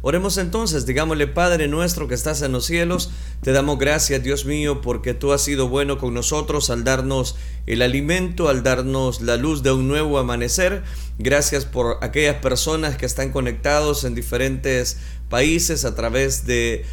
Oremos entonces, digámosle Padre nuestro que estás en los cielos, te damos gracias Dios mío porque tú has sido bueno con nosotros al darnos el alimento, al darnos la luz de un nuevo amanecer. Gracias por aquellas personas que están conectados en diferentes países a través de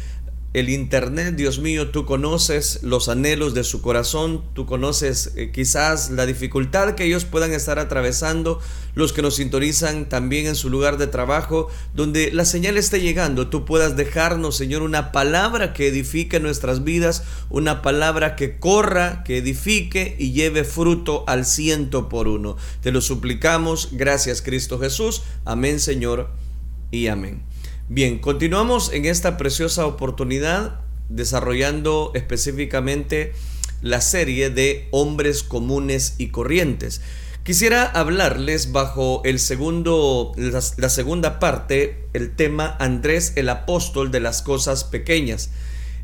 el Internet, Dios mío, tú conoces los anhelos de su corazón, tú conoces eh, quizás la dificultad que ellos puedan estar atravesando, los que nos sintonizan también en su lugar de trabajo, donde la señal esté llegando, tú puedas dejarnos, Señor, una palabra que edifique nuestras vidas, una palabra que corra, que edifique y lleve fruto al ciento por uno. Te lo suplicamos, gracias Cristo Jesús, amén Señor y amén. Bien, continuamos en esta preciosa oportunidad desarrollando específicamente la serie de hombres comunes y corrientes. Quisiera hablarles bajo el segundo, la, la, segunda parte, el tema Andrés el apóstol de las cosas pequeñas.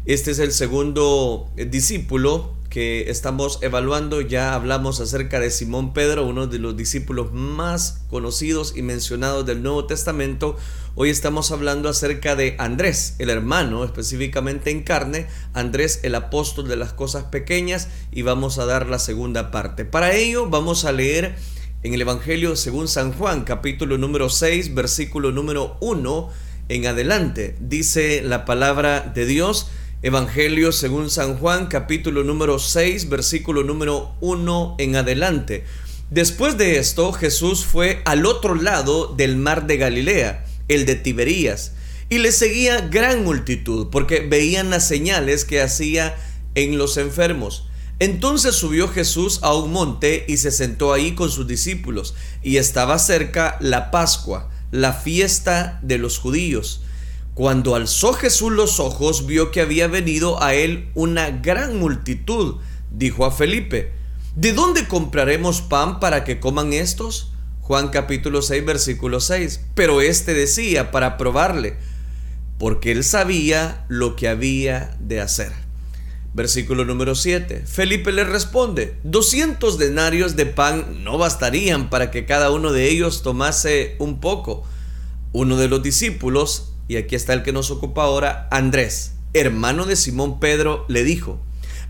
Este es el segundo discípulo que estamos evaluando, ya hablamos acerca de Simón Pedro, uno de los discípulos más conocidos y mencionados del Nuevo Testamento. Hoy estamos hablando acerca de Andrés, el hermano, específicamente en carne, Andrés el apóstol de las cosas pequeñas, y vamos a dar la segunda parte. Para ello vamos a leer en el Evangelio según San Juan, capítulo número 6, versículo número 1 en adelante. Dice la palabra de Dios, Evangelio según San Juan capítulo número 6 versículo número 1 en adelante. Después de esto Jesús fue al otro lado del mar de Galilea, el de Tiberías, y le seguía gran multitud porque veían las señales que hacía en los enfermos. Entonces subió Jesús a un monte y se sentó ahí con sus discípulos, y estaba cerca la Pascua, la fiesta de los judíos. Cuando alzó Jesús los ojos, vio que había venido a él una gran multitud. Dijo a Felipe, ¿de dónde compraremos pan para que coman estos? Juan capítulo 6, versículo 6. Pero éste decía para probarle, porque él sabía lo que había de hacer. Versículo número 7. Felipe le responde, 200 denarios de pan no bastarían para que cada uno de ellos tomase un poco. Uno de los discípulos, y aquí está el que nos ocupa ahora, Andrés, hermano de Simón Pedro, le dijo,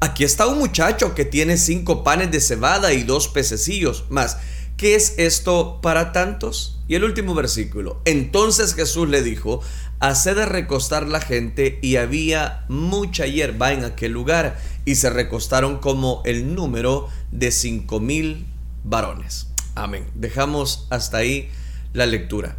aquí está un muchacho que tiene cinco panes de cebada y dos pececillos, más, ¿qué es esto para tantos? Y el último versículo, entonces Jesús le dijo, haced de recostar la gente y había mucha hierba en aquel lugar y se recostaron como el número de cinco mil varones. Amén. Dejamos hasta ahí la lectura.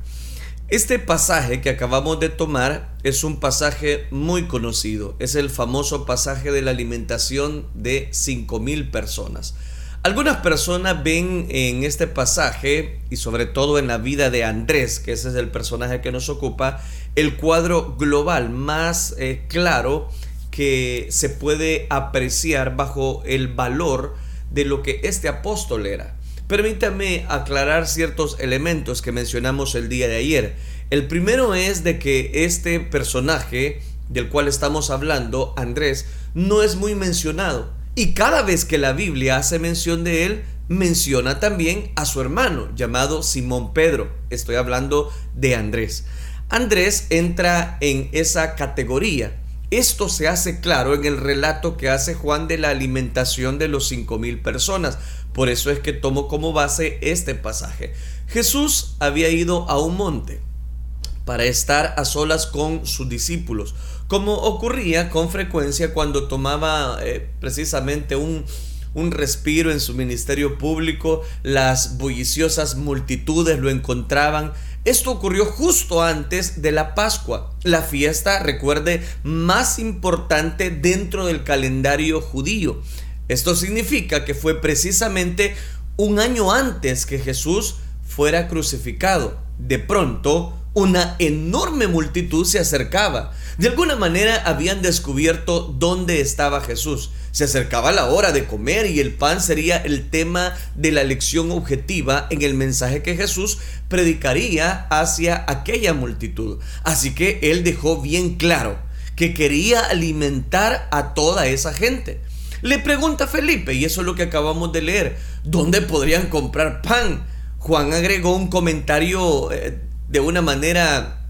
Este pasaje que acabamos de tomar es un pasaje muy conocido, es el famoso pasaje de la alimentación de 5.000 personas. Algunas personas ven en este pasaje, y sobre todo en la vida de Andrés, que ese es el personaje que nos ocupa, el cuadro global más eh, claro que se puede apreciar bajo el valor de lo que este apóstol era. Permítame aclarar ciertos elementos que mencionamos el día de ayer. El primero es de que este personaje del cual estamos hablando, Andrés, no es muy mencionado. Y cada vez que la Biblia hace mención de él, menciona también a su hermano llamado Simón Pedro. Estoy hablando de Andrés. Andrés entra en esa categoría. Esto se hace claro en el relato que hace Juan de la alimentación de los cinco mil personas. Por eso es que tomo como base este pasaje. Jesús había ido a un monte para estar a solas con sus discípulos, como ocurría con frecuencia cuando tomaba eh, precisamente un, un respiro en su ministerio público, las bulliciosas multitudes lo encontraban. Esto ocurrió justo antes de la Pascua, la fiesta, recuerde, más importante dentro del calendario judío. Esto significa que fue precisamente un año antes que Jesús fuera crucificado. De pronto, una enorme multitud se acercaba. De alguna manera habían descubierto dónde estaba Jesús. Se acercaba la hora de comer y el pan sería el tema de la lección objetiva en el mensaje que Jesús predicaría hacia aquella multitud. Así que él dejó bien claro que quería alimentar a toda esa gente. Le pregunta Felipe, y eso es lo que acabamos de leer, ¿dónde podrían comprar pan? Juan agregó un comentario eh, de una manera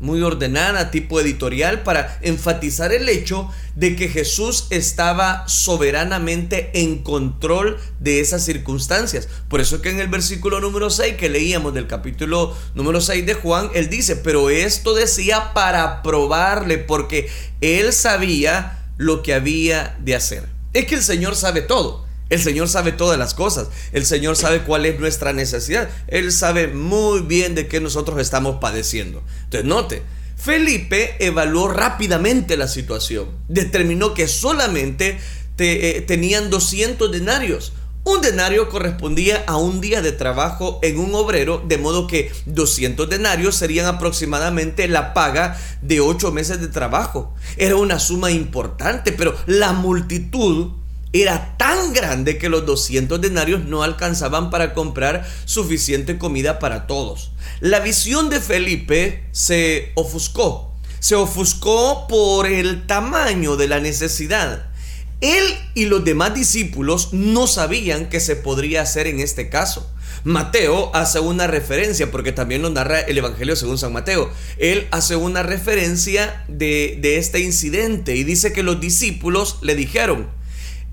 muy ordenada, tipo editorial, para enfatizar el hecho de que Jesús estaba soberanamente en control de esas circunstancias. Por eso es que en el versículo número 6 que leíamos del capítulo número 6 de Juan, él dice, pero esto decía para probarle, porque él sabía lo que había de hacer. Es que el Señor sabe todo. El Señor sabe todas las cosas. El Señor sabe cuál es nuestra necesidad. Él sabe muy bien de qué nosotros estamos padeciendo. Entonces, note, Felipe evaluó rápidamente la situación. Determinó que solamente te, eh, tenían 200 denarios. Un denario correspondía a un día de trabajo en un obrero, de modo que 200 denarios serían aproximadamente la paga de 8 meses de trabajo. Era una suma importante, pero la multitud era tan grande que los 200 denarios no alcanzaban para comprar suficiente comida para todos. La visión de Felipe se ofuscó. Se ofuscó por el tamaño de la necesidad. Él y los demás discípulos no sabían qué se podría hacer en este caso. Mateo hace una referencia, porque también lo narra el Evangelio según San Mateo. Él hace una referencia de, de este incidente y dice que los discípulos le dijeron,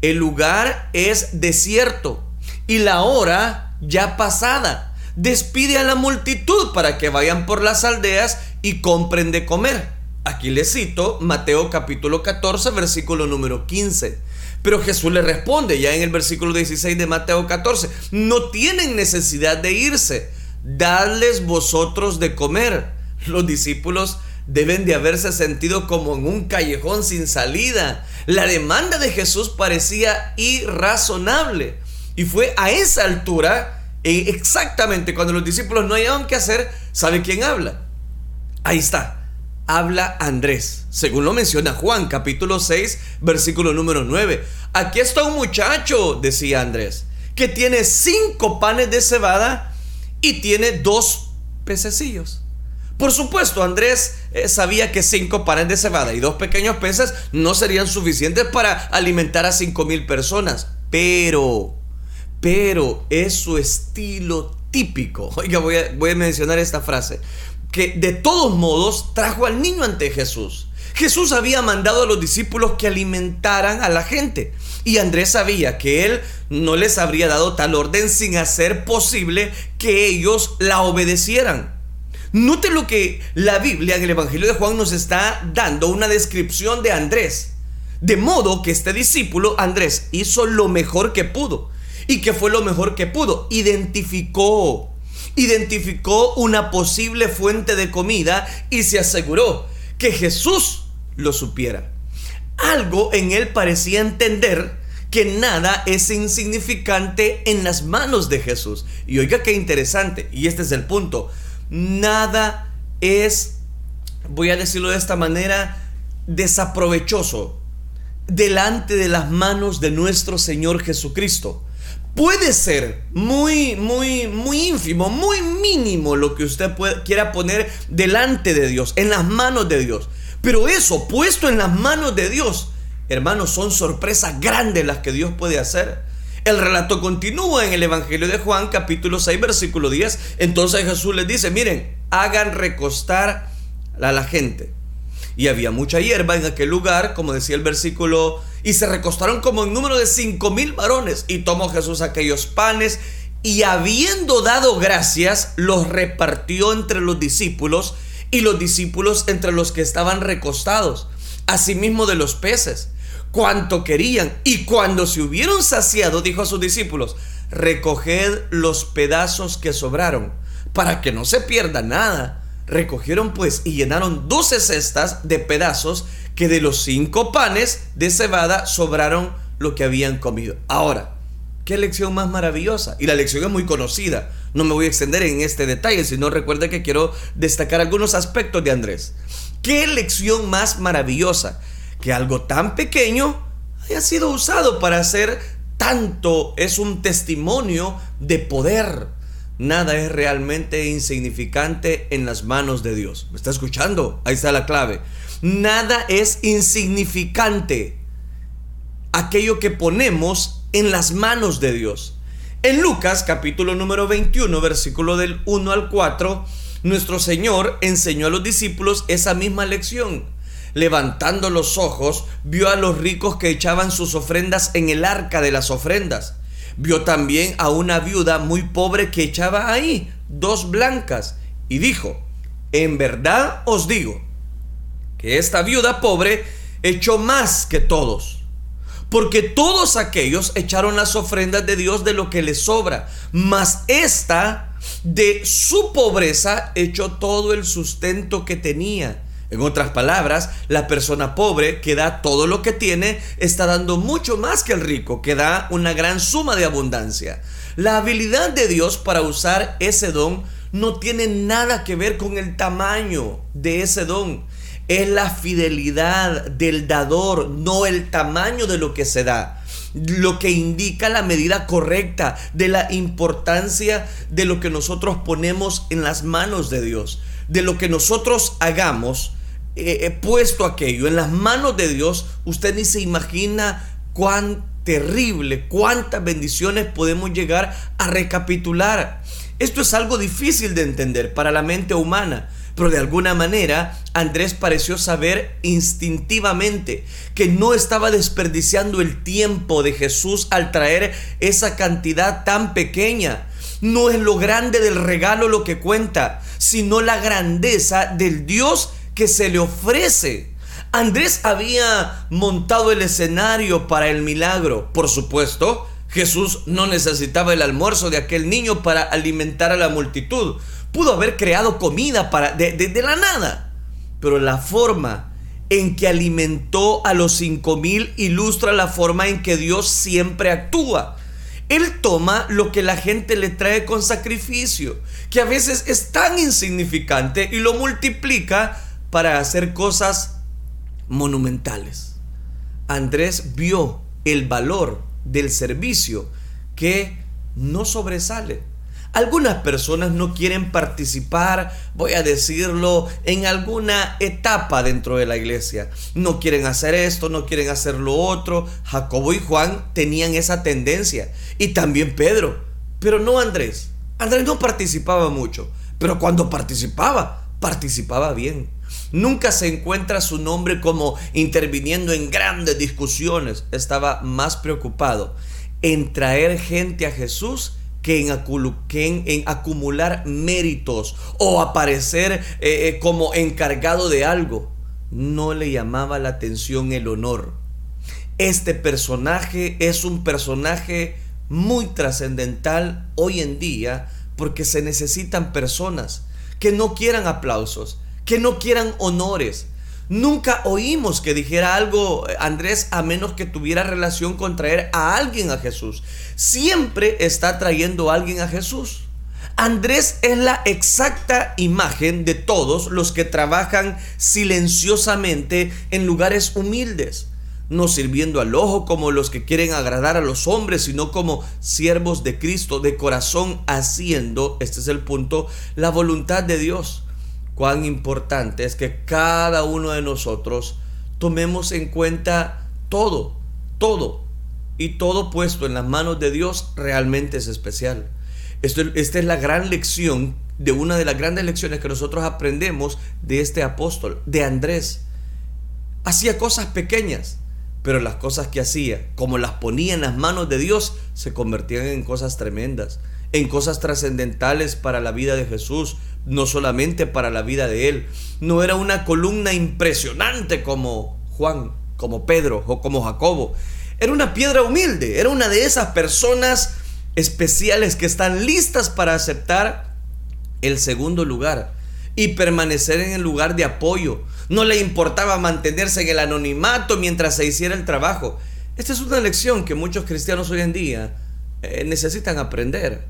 el lugar es desierto y la hora ya pasada. Despide a la multitud para que vayan por las aldeas y compren de comer. Aquí le cito Mateo capítulo 14, versículo número 15. Pero Jesús le responde ya en el versículo 16 de Mateo 14, no tienen necesidad de irse, dadles vosotros de comer. Los discípulos deben de haberse sentido como en un callejón sin salida. La demanda de Jesús parecía irrazonable. Y fue a esa altura, e exactamente cuando los discípulos no hallaban qué hacer, ¿sabe quién habla? Ahí está. Habla Andrés, según lo menciona Juan capítulo 6, versículo número 9. Aquí está un muchacho, decía Andrés, que tiene cinco panes de cebada y tiene dos pececillos. Por supuesto, Andrés eh, sabía que cinco panes de cebada y dos pequeños peces no serían suficientes para alimentar a cinco mil personas. Pero, pero es su estilo típico. Oiga, voy a, voy a mencionar esta frase. Que de todos modos trajo al niño ante Jesús. Jesús había mandado a los discípulos que alimentaran a la gente. Y Andrés sabía que él no les habría dado tal orden sin hacer posible que ellos la obedecieran. Note lo que la Biblia en el Evangelio de Juan nos está dando una descripción de Andrés. De modo que este discípulo, Andrés, hizo lo mejor que pudo. ¿Y que fue lo mejor que pudo? Identificó, identificó una posible fuente de comida y se aseguró que Jesús lo supiera. Algo en él parecía entender que nada es insignificante en las manos de Jesús. Y oiga qué interesante, y este es el punto nada es, voy a decirlo de esta manera, desaprovechoso delante de las manos de nuestro Señor Jesucristo. Puede ser muy, muy, muy ínfimo, muy mínimo lo que usted quiera poner delante de Dios, en las manos de Dios. Pero eso, puesto en las manos de Dios, hermanos, son sorpresas grandes las que Dios puede hacer. El relato continúa en el Evangelio de Juan capítulo 6 versículo 10. Entonces Jesús les dice, miren, hagan recostar a la gente. Y había mucha hierba en aquel lugar, como decía el versículo, y se recostaron como en número de cinco mil varones. Y tomó Jesús aquellos panes y habiendo dado gracias, los repartió entre los discípulos y los discípulos entre los que estaban recostados, asimismo de los peces cuanto querían. Y cuando se hubieron saciado, dijo a sus discípulos, recoged los pedazos que sobraron, para que no se pierda nada. Recogieron pues y llenaron doce cestas de pedazos que de los cinco panes de cebada sobraron lo que habían comido. Ahora, qué lección más maravillosa. Y la lección es muy conocida. No me voy a extender en este detalle, sino recuerda que quiero destacar algunos aspectos de Andrés. Qué lección más maravillosa que algo tan pequeño haya sido usado para hacer tanto es un testimonio de poder. Nada es realmente insignificante en las manos de Dios. ¿Me está escuchando? Ahí está la clave. Nada es insignificante aquello que ponemos en las manos de Dios. En Lucas capítulo número 21, versículo del 1 al 4, Nuestro Señor enseñó a los discípulos esa misma lección. Levantando los ojos, vio a los ricos que echaban sus ofrendas en el arca de las ofrendas. Vio también a una viuda muy pobre que echaba ahí dos blancas y dijo, en verdad os digo que esta viuda pobre echó más que todos. Porque todos aquellos echaron las ofrendas de Dios de lo que les sobra, mas esta de su pobreza echó todo el sustento que tenía. En otras palabras, la persona pobre que da todo lo que tiene está dando mucho más que el rico, que da una gran suma de abundancia. La habilidad de Dios para usar ese don no tiene nada que ver con el tamaño de ese don. Es la fidelidad del dador, no el tamaño de lo que se da lo que indica la medida correcta de la importancia de lo que nosotros ponemos en las manos de Dios, de lo que nosotros hagamos, eh, he puesto aquello en las manos de Dios, usted ni se imagina cuán terrible, cuántas bendiciones podemos llegar a recapitular. Esto es algo difícil de entender para la mente humana, pero de alguna manera Andrés pareció saber instintivamente que no estaba desperdiciando el tiempo de Jesús al traer esa cantidad tan pequeña. No es lo grande del regalo lo que cuenta, sino la grandeza del Dios que se le ofrece. Andrés había montado el escenario para el milagro, por supuesto, Jesús no necesitaba el almuerzo de aquel niño para alimentar a la multitud. Pudo haber creado comida para, de, la nada. Pero la forma en que alimentó a los cinco mil ilustra la forma en que Dios siempre actúa. Él toma lo que la gente le trae con sacrificio, que a veces es tan insignificante, y lo multiplica para hacer cosas monumentales. Andrés vio el valor del servicio que no sobresale. Algunas personas no quieren participar, voy a decirlo, en alguna etapa dentro de la iglesia. No quieren hacer esto, no quieren hacer lo otro. Jacobo y Juan tenían esa tendencia. Y también Pedro. Pero no Andrés. Andrés no participaba mucho. Pero cuando participaba, participaba bien. Nunca se encuentra su nombre como interviniendo en grandes discusiones. Estaba más preocupado en traer gente a Jesús que en, acumular méritos o aparecer eh, eh, como encargado de algo. No le llamaba la atención el honor. Este personaje es un personaje muy trascendental hoy en día porque se necesitan personas que no quieran aplausos, que no quieran honores. Nunca oímos que dijera algo eh, Andrés a menos que tuviera relación con traer a alguien a Jesús. Siempre está trayendo a alguien a Jesús. Andrés es la exacta imagen de todos los que trabajan silenciosamente en lugares humildes, no sirviendo al ojo como los que quieren agradar a los hombres, sino como siervos de Cristo, de corazón haciendo, este es el punto, la voluntad de Dios cuán importante es que cada uno de nosotros tomemos en cuenta todo, todo, y todo puesto en las manos de Dios realmente es especial. Esto, esta es la gran lección de una de las grandes lecciones que nosotros aprendemos de este apóstol, de Andrés. Hacía cosas pequeñas, pero las cosas que hacía, como las ponía en las manos de Dios, se convertían en cosas tremendas, en cosas trascendentales para la vida de Jesús, no solamente para la vida de él. No era una columna impresionante como Juan, como Pedro o como Jacobo. Era una piedra humilde, era una de esas personas especiales que están listas para aceptar el segundo lugar y permanecer en el lugar de apoyo. No le importaba mantenerse en el anonimato mientras se hiciera el trabajo. Esta es una lección que muchos cristianos hoy en día eh, necesitan aprender.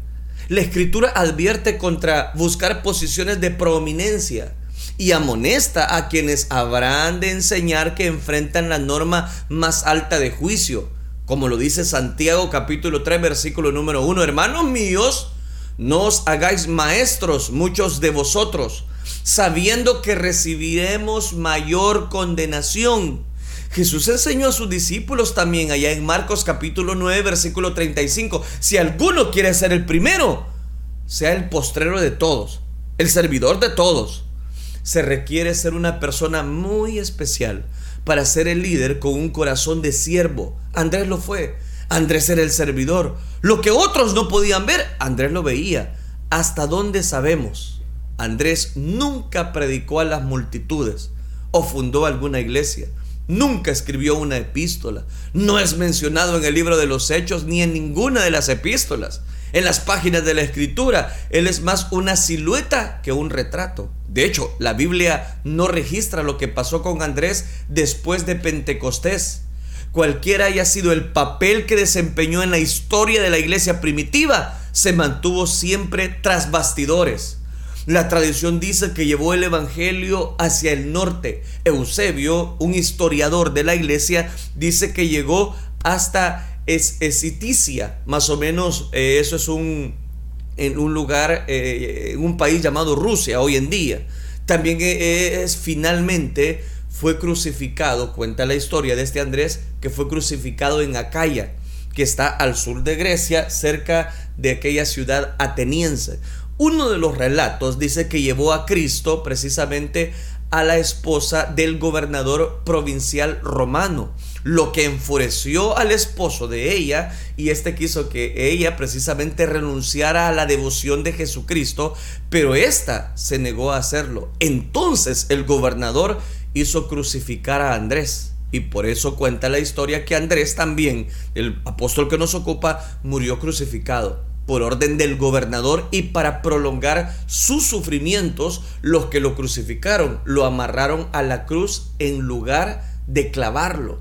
La escritura advierte contra buscar posiciones de prominencia y amonesta a quienes habrán de enseñar que enfrentan la norma más alta de juicio, como lo dice Santiago capítulo 3 versículo número 1. Hermanos míos, no os hagáis maestros muchos de vosotros, sabiendo que recibiremos mayor condenación Jesús enseñó a sus discípulos también allá en Marcos capítulo 9 versículo 35, si alguno quiere ser el primero, sea el postrero de todos el servidor de todos. Se requiere ser una persona muy especial para ser el líder con un corazón de siervo. Andrés lo fue. Andrés era el servidor. Lo que otros no podían ver, Andrés lo veía. ¿Hasta dónde sabemos? Andrés nunca predicó a las multitudes o fundó alguna iglesia. Nunca escribió una epístola. No es mencionado en el libro de los Hechos ni en ninguna de las epístolas. En las páginas de la escritura, él es más una silueta que un retrato. De hecho, la Biblia no registra lo que pasó con Andrés después de Pentecostés. Cualquiera haya sido el papel que desempeñó en la historia de la iglesia primitiva, se mantuvo siempre tras bastidores. La tradición dice que llevó el Evangelio hacia el norte. Eusebio, un historiador de la iglesia, dice que llegó hasta Esciticia, más o menos eh, eso es un, en un lugar, eh, un país llamado Rusia hoy en día. También e, es finalmente fue crucificado, cuenta la historia de este Andrés, que fue crucificado en Acaya, que está al sur de Grecia, cerca de aquella ciudad ateniense. Uno de los relatos dice que llevó a Cristo precisamente a la esposa del gobernador provincial romano, lo que enfureció al esposo de ella y este quiso que ella precisamente renunciara a la devoción de Jesucristo, pero ésta se negó a hacerlo. Entonces el gobernador hizo crucificar a Andrés. Y por eso cuenta la historia que Andrés también, el apóstol que nos ocupa, murió crucificado por orden del gobernador y para prolongar sus sufrimientos, los que lo crucificaron lo amarraron a la cruz en lugar de clavarlo.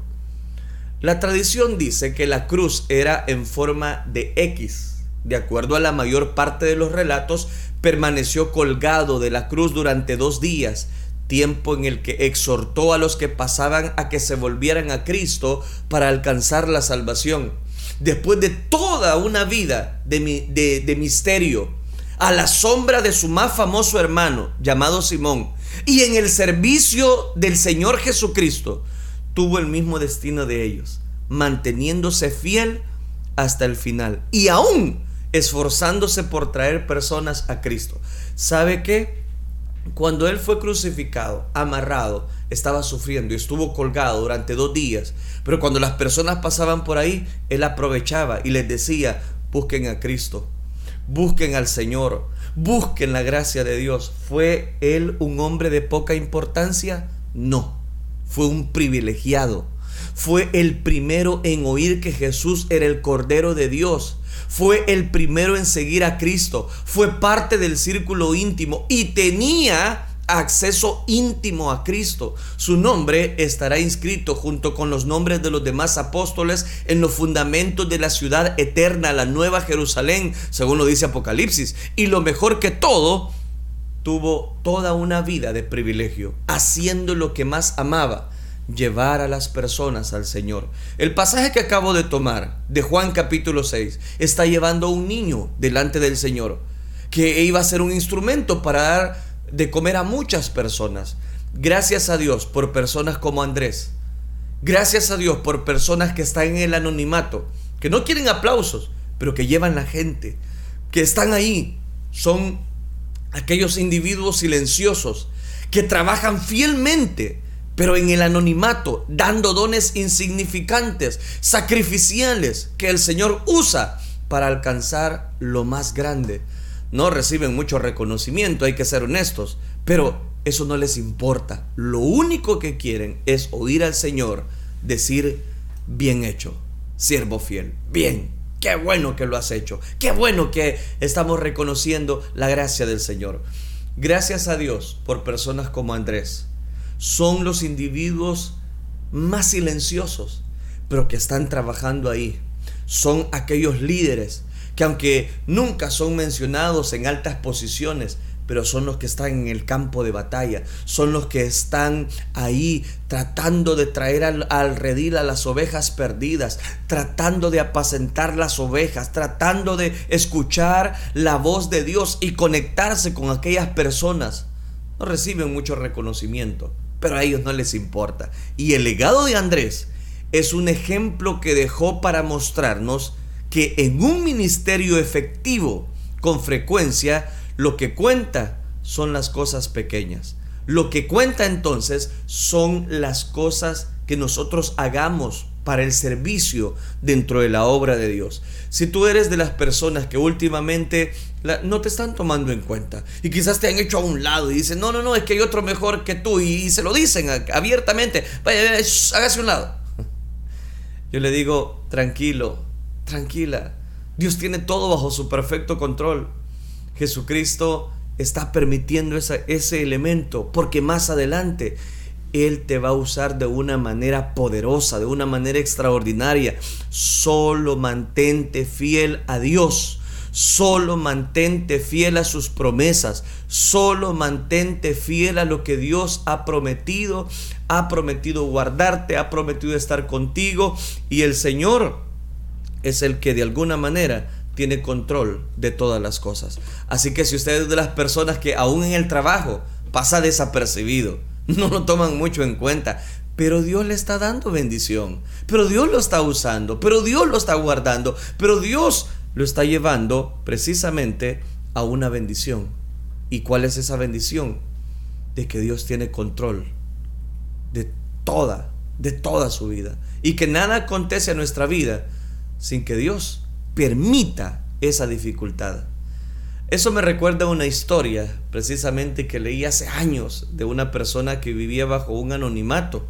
La tradición dice que la cruz era en forma de X. De acuerdo a la mayor parte de los relatos, permaneció colgado de la cruz durante dos días, tiempo en el que exhortó a los que pasaban a que se volvieran a Cristo para alcanzar la salvación después de toda una vida de, de, misterio, a la sombra de su más famoso hermano, llamado Simón, y en el servicio del Señor Jesucristo, tuvo el mismo destino de ellos, manteniéndose fiel hasta el final y aún esforzándose por traer personas a Cristo. ¿Sabe qué? Cuando él fue crucificado, amarrado, estaba sufriendo y estuvo colgado durante dos días. Pero cuando las personas pasaban por ahí, él aprovechaba y les decía, busquen a Cristo, busquen al Señor, busquen la gracia de Dios. ¿Fue él un hombre de poca importancia? No, fue un privilegiado. Fue el primero en oír que Jesús era el Cordero de Dios fue el primero en seguir a Cristo, fue parte del círculo íntimo y tenía acceso íntimo a Cristo. Su nombre estará inscrito junto con los nombres de los demás apóstoles en los fundamentos de la ciudad eterna, la nueva Jerusalén, según lo dice Apocalipsis. Y lo mejor que todo, tuvo toda una vida de privilegio, haciendo lo que más amaba, llevar a las personas al Señor. El pasaje que acabo de tomar de Juan capítulo 6 está llevando a un niño delante del Señor que iba a ser un instrumento para dar de comer a muchas personas. Gracias a Dios por personas como Andrés. Gracias a Dios por personas que están en el anonimato, que no quieren aplausos, pero que llevan la gente, que están ahí. Son aquellos individuos silenciosos que trabajan fielmente pero en el anonimato, dando dones insignificantes, sacrificiales, que el Señor usa para alcanzar lo más grande. No reciben mucho reconocimiento, hay que ser honestos, pero eso no les importa. Lo único que quieren es oír al Señor decir, bien hecho, siervo fiel, bien, qué bueno que lo has hecho, qué bueno que estamos reconociendo la gracia del Señor. Gracias a Dios por personas como Andrés, son los individuos más silenciosos, pero que están trabajando ahí. Son aquellos líderes que aunque nunca son mencionados en altas posiciones, pero son los que están en el campo de batalla, son los que están ahí tratando de traer al, redil a las ovejas perdidas, tratando de apacentar las ovejas, tratando de escuchar la voz de Dios y conectarse con aquellas personas. No reciben mucho reconocimiento, pero a ellos no les importa. Y el legado de Andrés es un ejemplo que dejó para mostrarnos que en un ministerio efectivo, con frecuencia, lo que cuenta son las cosas pequeñas. Lo que cuenta entonces son las cosas que nosotros hagamos para el servicio dentro de la obra de Dios. Si tú eres de las personas que últimamente no te están tomando en cuenta y quizás te han hecho a un lado y dicen, no, no, no, es que hay otro mejor que tú y, se lo dicen abiertamente, vaya, hágase un lado. Yo le digo, tranquilo, tranquila, Dios tiene todo bajo su perfecto control. Jesucristo está permitiendo ese elemento porque más adelante Él te va a usar de una manera poderosa, de una manera extraordinaria. Solo mantente fiel a Dios. Solo mantente fiel a sus promesas. Solo mantente fiel a lo que Dios ha prometido. Ha prometido guardarte, ha prometido estar contigo. Y el Señor es el que de alguna manera tiene control de todas las cosas. Así que si usted es de las personas que aún en el trabajo pasa desapercibido, no lo toman mucho en cuenta, pero Dios le está dando bendición, pero Dios lo está usando, pero Dios lo está guardando, pero Dios lo está llevando precisamente a una bendición. ¿Y cuál es esa bendición? De que Dios tiene control de toda, de toda su vida. Y que nada acontece a nuestra vida sin que Dios permita esa dificultad. Eso me recuerda una historia precisamente que leí hace años de una persona que vivía bajo un anonimato.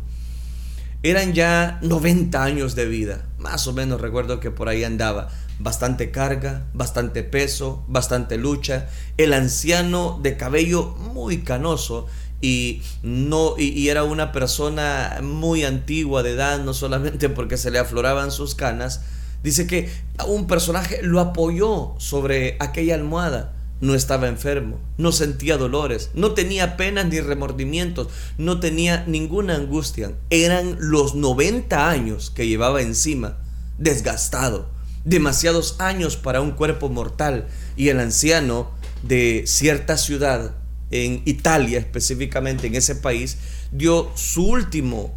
Eran ya 90 años de vida, más o menos recuerdo que por ahí andaba. Bastante carga, bastante peso, bastante lucha. El anciano de cabello muy canoso y no y, era una persona muy antigua de edad, no solamente porque se le afloraban sus canas, Dice que un personaje lo apoyó sobre aquella almohada. No estaba enfermo, no sentía dolores, no tenía penas ni remordimientos, no tenía ninguna angustia. Eran los 90 años que llevaba encima, desgastado, demasiados años para un cuerpo mortal. Y el anciano de cierta ciudad, en Italia específicamente, en ese país, dio su último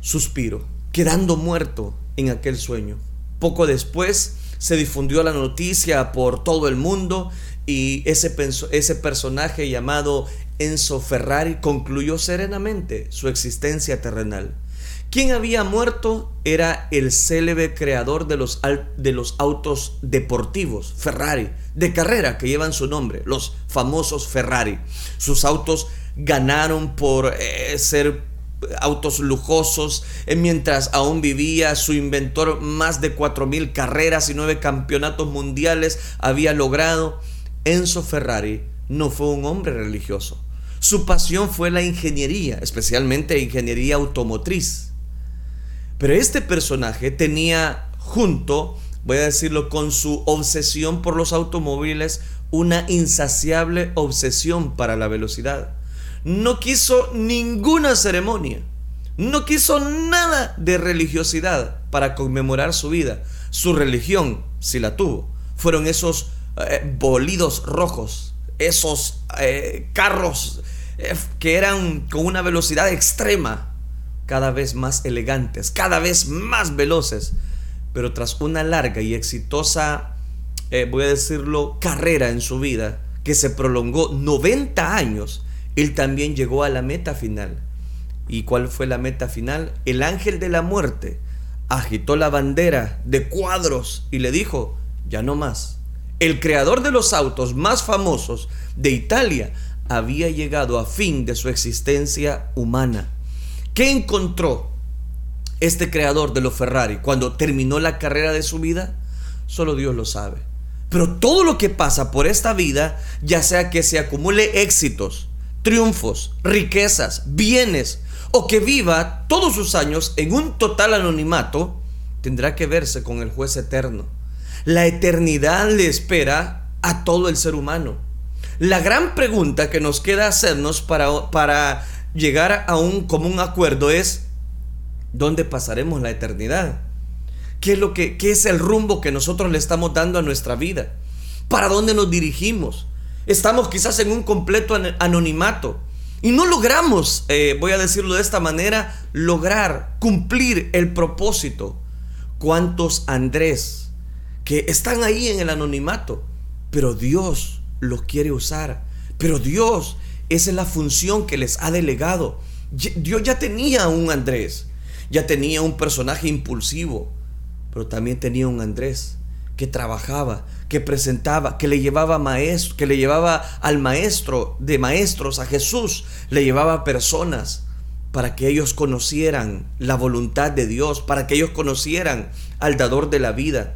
suspiro, quedando muerto en aquel sueño. Poco después se difundió la noticia por todo el mundo y ese, ese personaje llamado Enzo Ferrari concluyó serenamente su existencia terrenal. Quien había muerto era el célebre creador de los, de los autos deportivos, Ferrari, de carrera que llevan su nombre, los famosos Ferrari. Sus autos ganaron por eh, ser autos lujosos, eh, mientras aún vivía su inventor más de 4.000 carreras y 9 campeonatos mundiales había logrado. Enzo Ferrari no fue un hombre religioso. Su pasión fue la ingeniería, especialmente ingeniería automotriz. Pero este personaje tenía junto, voy a decirlo, con su obsesión por los automóviles, una insaciable obsesión para la velocidad no quiso ninguna ceremonia, no quiso nada de religiosidad para conmemorar su vida. Su religión, si la tuvo, fueron esos eh, bolidos rojos, esos eh, carros eh, que eran con una velocidad extrema, cada vez más elegantes, cada vez más veloces. Pero tras una larga y exitosa, voy a decirlo, carrera en su vida, que se prolongó 90 años, él también llegó a la meta final. ¿Y cuál fue la meta final? El ángel de la muerte agitó la bandera de cuadros y le dijo, ya no más. El creador de los autos más famosos de Italia había llegado a fin de su existencia humana. ¿Qué encontró este creador de los Ferrari cuando terminó la carrera de su vida? Solo Dios lo sabe. Pero todo lo que pasa por esta vida, ya sea que se acumule éxitos, triunfos, riquezas, bienes o que viva todos sus años en un total anonimato, tendrá que verse con el juez eterno. La eternidad le espera a todo el ser humano. La gran pregunta que nos queda hacernos para, para llegar a un común acuerdo es, ¿dónde pasaremos la eternidad? ¿Qué es, lo que, qué es el rumbo que nosotros le estamos dando a nuestra vida? ¿Para dónde nos dirigimos? Estamos quizás en un completo anonimato. Y no logramos, eh, voy a decirlo de esta manera, lograr cumplir el propósito. ¿Cuántos Andrés que están ahí en el anonimato? Pero Dios los quiere usar Pero Dios, esa es la función que les ha delegado. Dios ya tenía un Andrés, ya tenía un personaje impulsivo, pero también tenía un Andrés que trabajaba, que presentaba, que le llevaba que le llevaba al maestro de maestros, a Jesús, le llevaba personas para que ellos conocieran la voluntad de Dios, para que ellos conocieran al dador de la vida.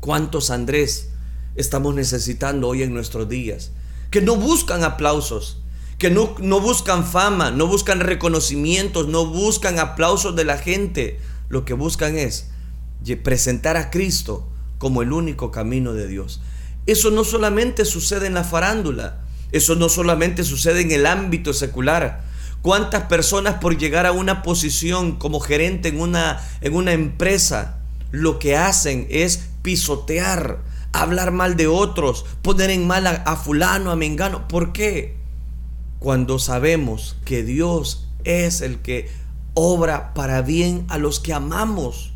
¿Cuántos Andrés estamos necesitando hoy en nuestros días? Que no buscan aplausos, que no, no buscan fama, no buscan reconocimientos, no buscan aplausos de la gente. Lo que buscan es presentar a Cristo como el único camino de Dios. Eso no solamente sucede en la farándula, eso no solamente sucede en el ámbito secular. ¿Cuántas personas por llegar a una posición como gerente en una, en una empresa, lo que hacen es pisotear, hablar mal de otros, poner en mal a, fulano, a mengano? ¿Por qué? Cuando sabemos que Dios es el que obra para bien a los que amamos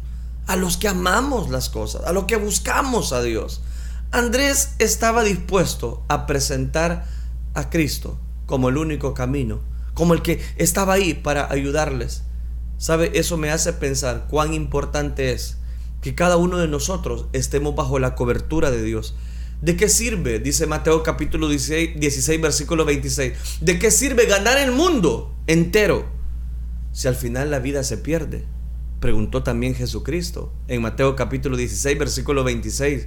a los que amamos las cosas, a los que buscamos a Dios. Andrés estaba dispuesto a presentar a Cristo como el único camino, como el que estaba ahí para ayudarles. ¿Sabe? Eso me hace pensar cuán importante es que cada uno de nosotros estemos bajo la cobertura de Dios. ¿De qué sirve? Dice Mateo capítulo 16, 16 versículo 26. ¿De qué sirve ganar el mundo entero si al final la vida se pierde? preguntó también Jesucristo en Mateo capítulo 16, versículo 26.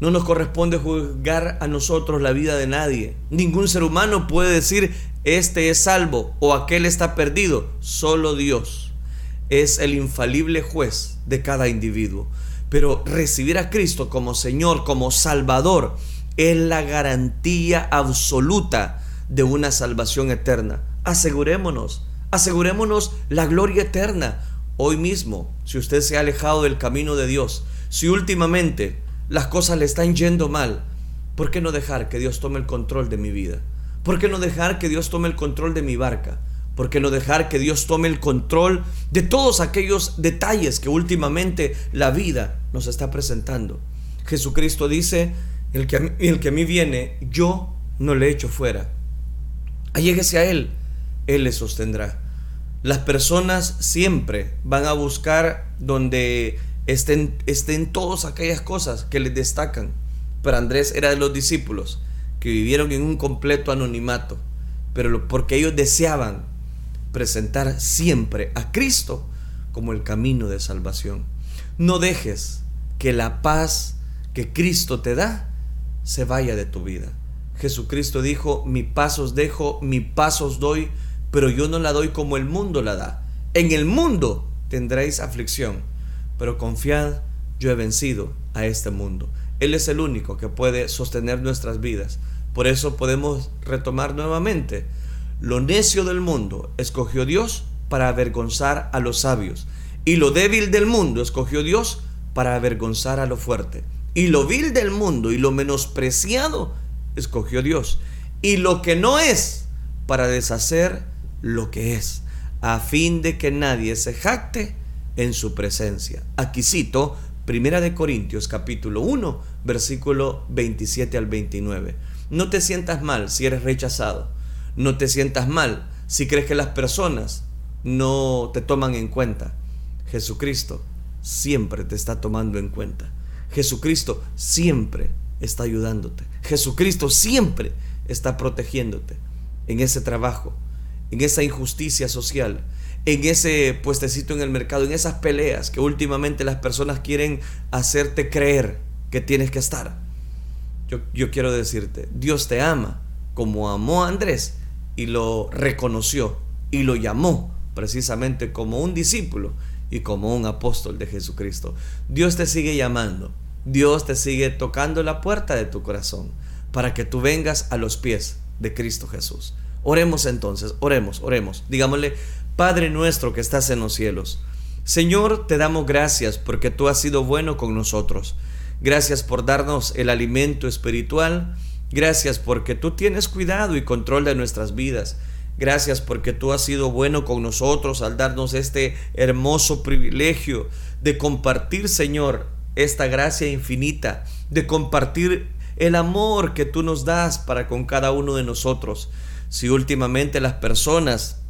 No nos corresponde juzgar a nosotros la vida de nadie. Ningún ser humano puede decir, este es salvo o aquel está perdido. Solo Dios es el infalible juez de cada individuo. Pero recibir a Cristo como Señor, como Salvador, es la garantía absoluta de una salvación eterna. Asegurémonos, asegurémonos la gloria eterna Hoy mismo, si usted se ha alejado del camino de Dios, si últimamente las cosas le están yendo mal, ¿por qué no dejar que Dios tome el control de mi vida? ¿Por qué no dejar que Dios tome el control de mi barca? ¿Por qué no dejar que Dios tome el control de todos aquellos detalles que últimamente la vida nos está presentando? Jesucristo dice, el que a mí, el que a mí viene, yo no le echo fuera. Alléguese a Él, Él le sostendrá. Las personas siempre van a buscar donde estén, estén todas aquellas cosas que les destacan. Pero Andrés era de los discípulos que vivieron en un completo anonimato, pero porque ellos deseaban presentar siempre a Cristo como el camino de salvación. No dejes que la paz que Cristo te da se vaya de tu vida. Jesucristo dijo, mi paz os dejo, mi paz os doy, pero yo no la doy como el mundo la da. En el mundo tendréis aflicción, pero confiad, yo he vencido a este mundo. Él es el único que puede sostener nuestras vidas. Por eso podemos retomar nuevamente. Lo necio del mundo escogió Dios para avergonzar a los sabios. Y lo débil del mundo escogió Dios para avergonzar a lo fuerte. Y lo vil del mundo y lo menospreciado escogió Dios. Y lo que no es para deshacer lo que es, a fin de que nadie se jacte en su presencia. Aquí cito Primera de Corintios capítulo 1, versículo 27 al 29. No te sientas mal si eres rechazado. No te sientas mal si crees que las personas no te toman en cuenta. Jesucristo siempre te está tomando en cuenta. Jesucristo siempre está ayudándote. Jesucristo siempre está protegiéndote en ese trabajo, en esa injusticia social, en ese puestecito en el mercado, en esas peleas que últimamente las personas quieren hacerte creer que tienes que estar. Yo, yo quiero decirte, Dios te ama como amó a Andrés y lo reconoció y lo llamó precisamente como un discípulo y como un apóstol de Jesucristo. Dios te sigue llamando, Dios te sigue tocando la puerta de tu corazón para que tú vengas a los pies de Cristo Jesús. Oremos entonces, oremos, oremos. Digámosle, Padre nuestro que estás en los cielos. Señor, te damos gracias porque tú has sido bueno con nosotros. Gracias por darnos el alimento espiritual. Gracias porque tú tienes cuidado y control de nuestras vidas. Gracias porque tú has sido bueno con nosotros al darnos este hermoso privilegio de compartir, Señor, esta gracia infinita, de compartir el amor que tú nos das para con cada uno de nosotros. Si últimamente las personas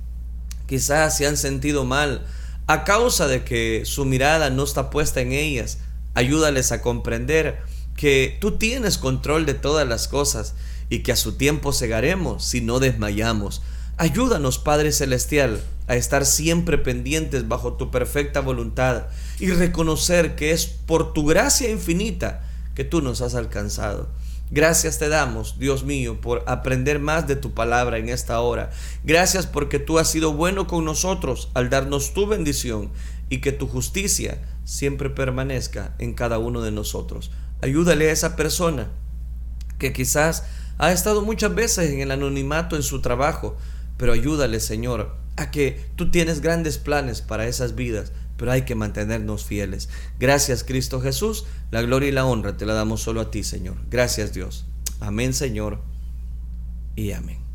quizás se han sentido mal a causa de que su mirada no está puesta en ellas, ayúdales a comprender que tú tienes control de todas las cosas y que a su tiempo cegaremos si no desmayamos. Ayúdanos, Padre Celestial, a estar siempre pendientes bajo tu perfecta voluntad y reconocer que es por tu gracia infinita que tú nos has alcanzado. Gracias te damos, Dios mío, por aprender más de tu palabra en esta hora. Gracias porque tú has sido bueno con nosotros al darnos tu bendición y que tu justicia siempre permanezca en cada uno de nosotros. Ayúdale a esa persona que quizás ha estado muchas veces en el anonimato en su trabajo, pero ayúdale, Señor, a que tú tienes grandes planes para esas vidas, pero hay que mantenernos fieles. Gracias, Cristo Jesús. La gloria y la honra te la damos solo a ti, Señor. Gracias, Dios. Amén, Señor. Y amén.